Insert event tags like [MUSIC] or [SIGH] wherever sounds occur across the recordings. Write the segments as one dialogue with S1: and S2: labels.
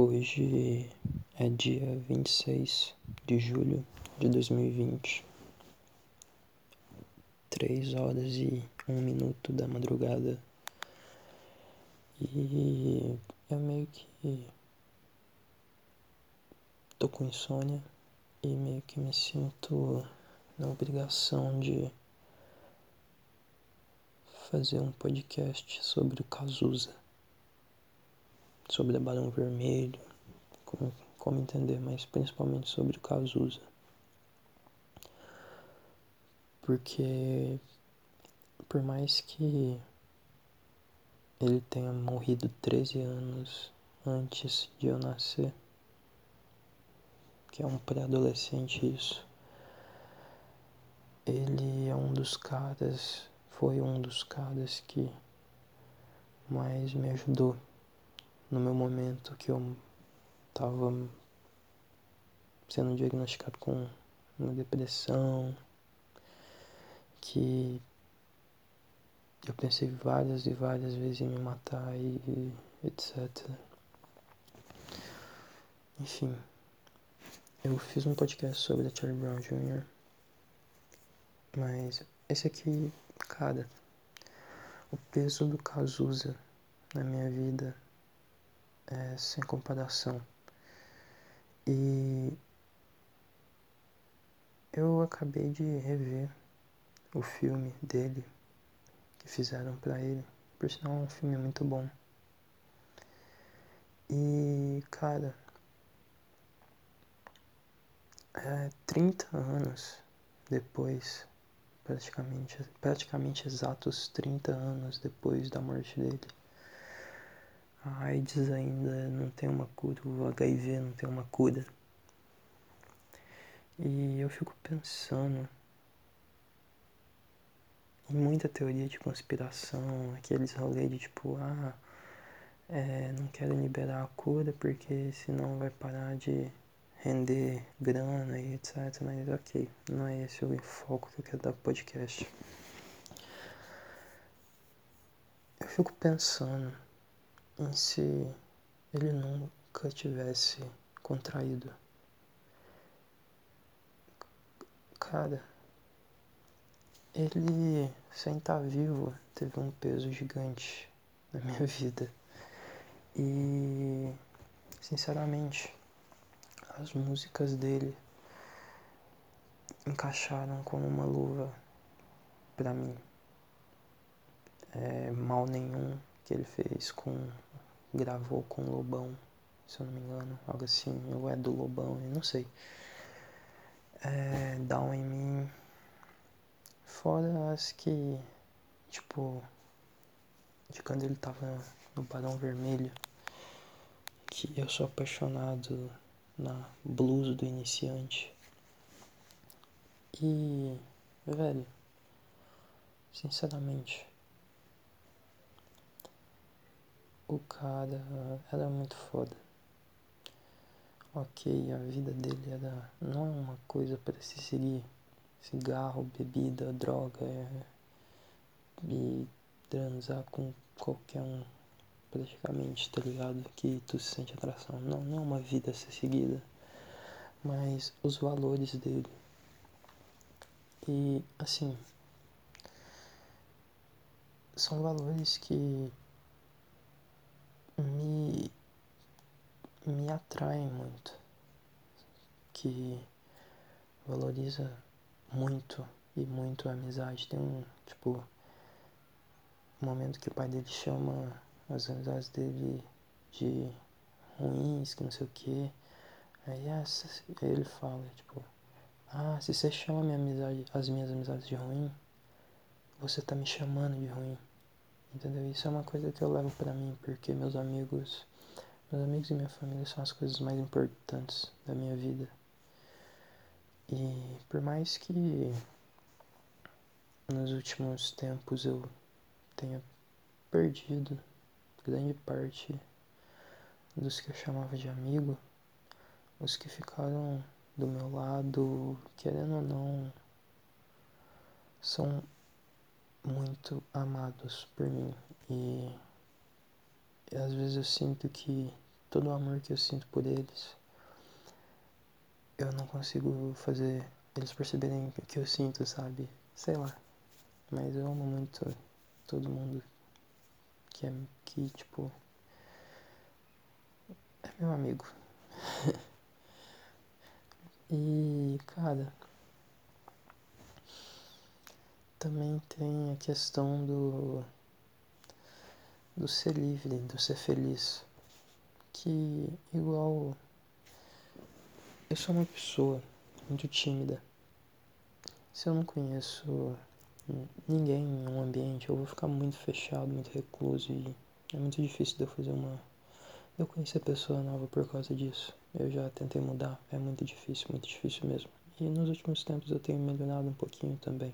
S1: Hoje é dia 26 de julho de 2020, 3 horas e 1 minuto da madrugada. E eu meio que tô com insônia e meio que me sinto na obrigação de fazer um podcast sobre o Cazuza sobre a Barão Vermelho, como, como entender, mas principalmente sobre o Cazuza. Porque por mais que ele tenha morrido 13 anos antes de eu nascer, que é um pré-adolescente isso, ele é um dos caras, foi um dos caras que mais me ajudou no meu momento que eu estava sendo diagnosticado com uma depressão, que eu pensei várias e várias vezes em me matar e etc. Enfim, eu fiz um podcast sobre a Charlie Brown Jr., mas esse aqui, cara, o peso do Cazuza na minha vida é, sem comparação. E eu acabei de rever o filme dele que fizeram para ele. Por sinal, é um filme muito bom. E, cara, é 30 anos depois, praticamente, praticamente exatos 30 anos depois da morte dele, a AIDS ainda não tem uma cura, o HIV não tem uma cura. E eu fico pensando em muita teoria de conspiração, aqueles rolês de tipo, ah, é, não quero liberar a cura porque senão vai parar de render grana e etc. Mas ok, não é esse o foco que eu quero dar pro podcast. Eu fico pensando em se ele nunca tivesse contraído. Cara, ele, sem estar vivo, teve um peso gigante na minha [LAUGHS] vida. E, sinceramente, as músicas dele encaixaram como uma luva para mim. É, mal nenhum que ele fez com gravou com o Lobão, se eu não me engano, algo assim, ou é do Lobão, eu não sei. É, Down em mim. Fora as que, tipo, de quando ele tava no Barão Vermelho, que eu sou apaixonado na blues do iniciante. E, velho, sinceramente, o cara era muito foda. Ok, a vida dele era não é uma coisa para se seguir. Cigarro, bebida, droga é, e transar com qualquer um praticamente, tá ligado? Que tu se sente atração. Não, não é uma vida a ser seguida, mas os valores dele. E assim, são valores que me, me atraem muito, que valoriza muito e muito a amizade. Tem um, tipo, momento que o pai dele chama as amizades dele de ruins, que não sei o que. Aí, essa, aí ele fala, tipo, ah, se você chama minha amizade, as minhas amizades de ruim, você tá me chamando de ruim. Entendeu? Isso é uma coisa que eu levo para mim, porque meus amigos, meus amigos e minha família são as coisas mais importantes da minha vida. E por mais que nos últimos tempos eu tenha perdido grande parte dos que eu chamava de amigo, os que ficaram do meu lado, querendo ou não, são muito amados por mim e, às vezes eu sinto que todo o amor que eu sinto por eles, eu não consigo fazer eles perceberem o que eu sinto, sabe? Sei lá. Mas eu amo muito todo mundo que é que tipo é meu amigo. [LAUGHS] e cara, também tem a questão do do ser livre, do ser feliz. Que igual eu sou uma pessoa muito tímida. Se eu não conheço ninguém em um ambiente, eu vou ficar muito fechado, muito recluso e é muito difícil de eu fazer uma. eu conhecer pessoa nova por causa disso. Eu já tentei mudar, é muito difícil, muito difícil mesmo. E nos últimos tempos eu tenho melhorado um pouquinho também.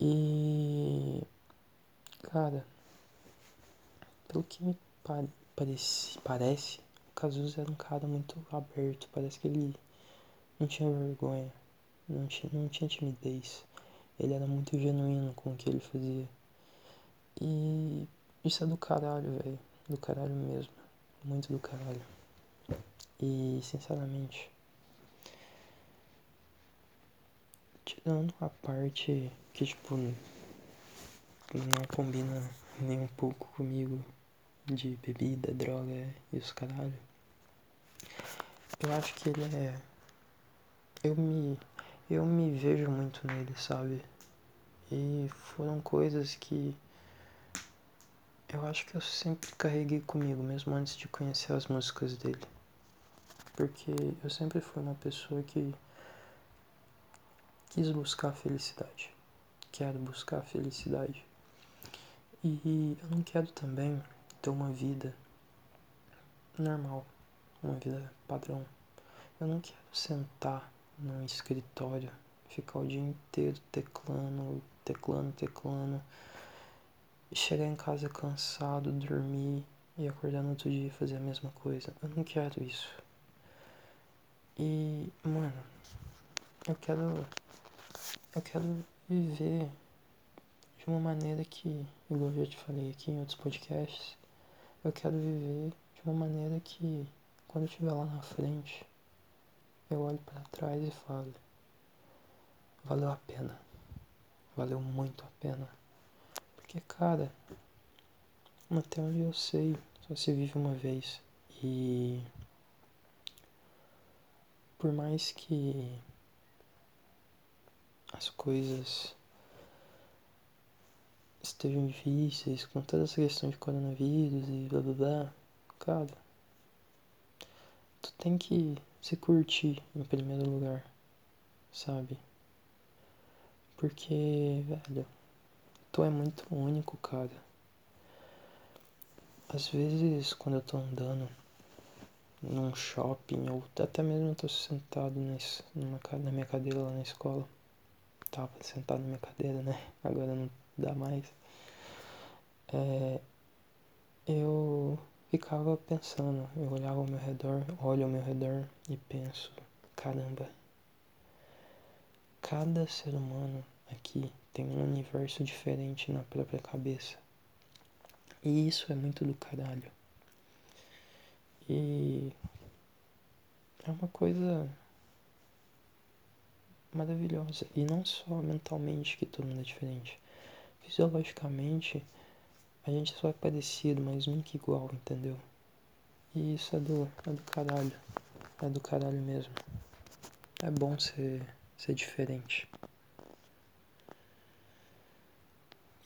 S1: E. Cara, pelo que me parece, parece, o Cazuza era um cara muito aberto. Parece que ele não tinha vergonha, não tinha, não tinha timidez. Ele era muito genuíno com o que ele fazia. E isso é do caralho, velho. Do caralho mesmo. Muito do caralho. E, sinceramente, tirando a parte que, tipo, não combina nem um pouco comigo de bebida, droga e os caralho, eu acho que ele é. Eu me eu me vejo muito nele, sabe? E foram coisas que eu acho que eu sempre carreguei comigo, mesmo antes de conhecer as músicas dele. Porque eu sempre fui uma pessoa que quis buscar a felicidade. Quero buscar a felicidade. E eu não quero também ter uma vida normal, uma vida padrão. Eu não quero sentar no escritório, ficar o dia inteiro teclando, teclando, teclando, chegar em casa cansado, dormir e acordar no outro dia e fazer a mesma coisa. Eu não quero isso. E, mano, eu quero. Eu quero viver de uma maneira que, igual eu já te falei aqui em outros podcasts, eu quero viver de uma maneira que, quando eu estiver lá na frente, eu olho para trás e falo: valeu a pena, valeu muito a pena. Porque, cara, até onde eu sei, só se vive uma vez. E por mais que as coisas estejam difíceis com toda essa questão de coronavírus e blá blá blá, cara, tu tem que se curtir em primeiro lugar, sabe? Porque, velho, tu é muito único, cara. Às vezes, quando eu tô andando num shopping, ou até mesmo eu tô sentado nesse, numa, na minha cadeira lá na escola, tava sentado na minha cadeira, né? Agora não dá mais. É, eu ficava pensando, eu olhava ao meu redor, olho ao meu redor e penso, caramba, cada ser humano aqui tem um universo diferente na própria cabeça. E isso é muito do caralho. E é uma coisa maravilhosa. E não só mentalmente que todo mundo é diferente. Fisiologicamente a gente só é parecido, mas nunca igual, entendeu? E isso é do, é do caralho. É do caralho mesmo. É bom ser, ser diferente.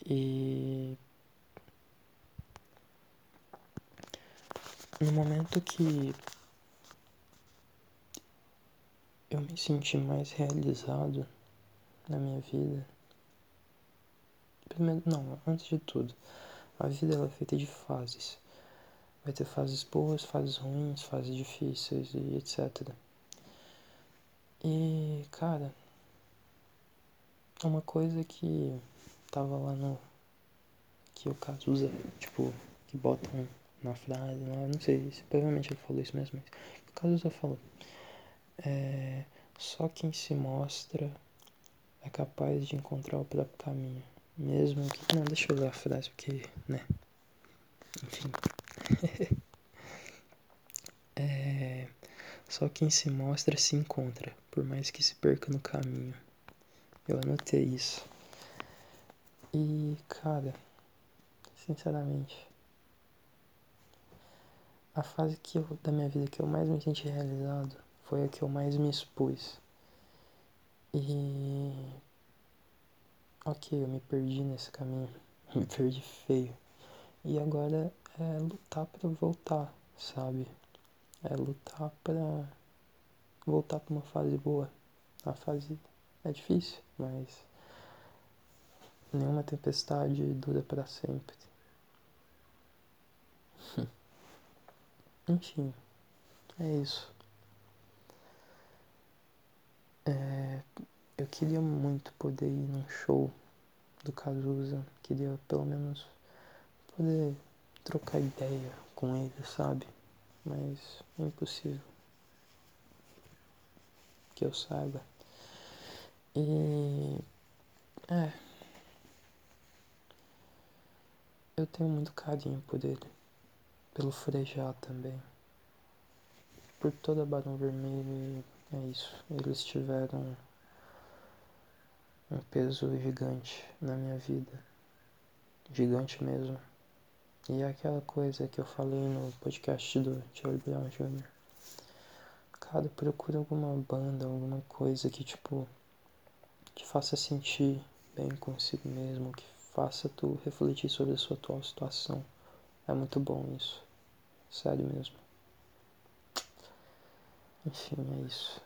S1: E no momento que eu me senti mais realizado na minha vida, primeiro, não, antes de tudo, a vida ela é feita de fases. Vai ter fases boas, fases ruins, fases difíceis e etc. E, cara, uma coisa que tava lá no. que o caso usa, tipo, que botam na frase não sei, se, provavelmente ele falou isso mesmo, mas o Cazuza falou. É, só quem se mostra é capaz de encontrar o próprio caminho. Mesmo que. Não, deixa eu ler a frase porque, né? Enfim. [LAUGHS] Só quem se mostra se encontra, por mais que se perca no caminho. Eu anotei isso. E, cara, sinceramente, a fase que eu, da minha vida que eu mais me senti realizado foi a que eu mais me expus. E. Ok, eu me perdi nesse caminho. [LAUGHS] Me perdi feio. E agora é lutar para voltar, sabe? É lutar para voltar para uma fase boa. A fase é difícil, mas nenhuma tempestade dura para sempre. [LAUGHS] Enfim, é isso. É, eu queria muito poder ir num show do Cazuza. Queria pelo menos poder trocar ideia com ele, sabe? Mas é impossível. Que eu saiba. E. É. Eu tenho muito carinho por ele. Pelo Frejá também. Por toda a Barão Vermelho. É isso. Eles tiveram um peso gigante na minha vida. Gigante mesmo. E é aquela coisa que eu falei no podcast do Charlie Brown Jr. Cara, procura alguma banda, alguma coisa que, tipo, te faça sentir bem consigo mesmo, que faça tu refletir sobre a sua atual situação. É muito bom isso. Sério mesmo. Enfim, é isso.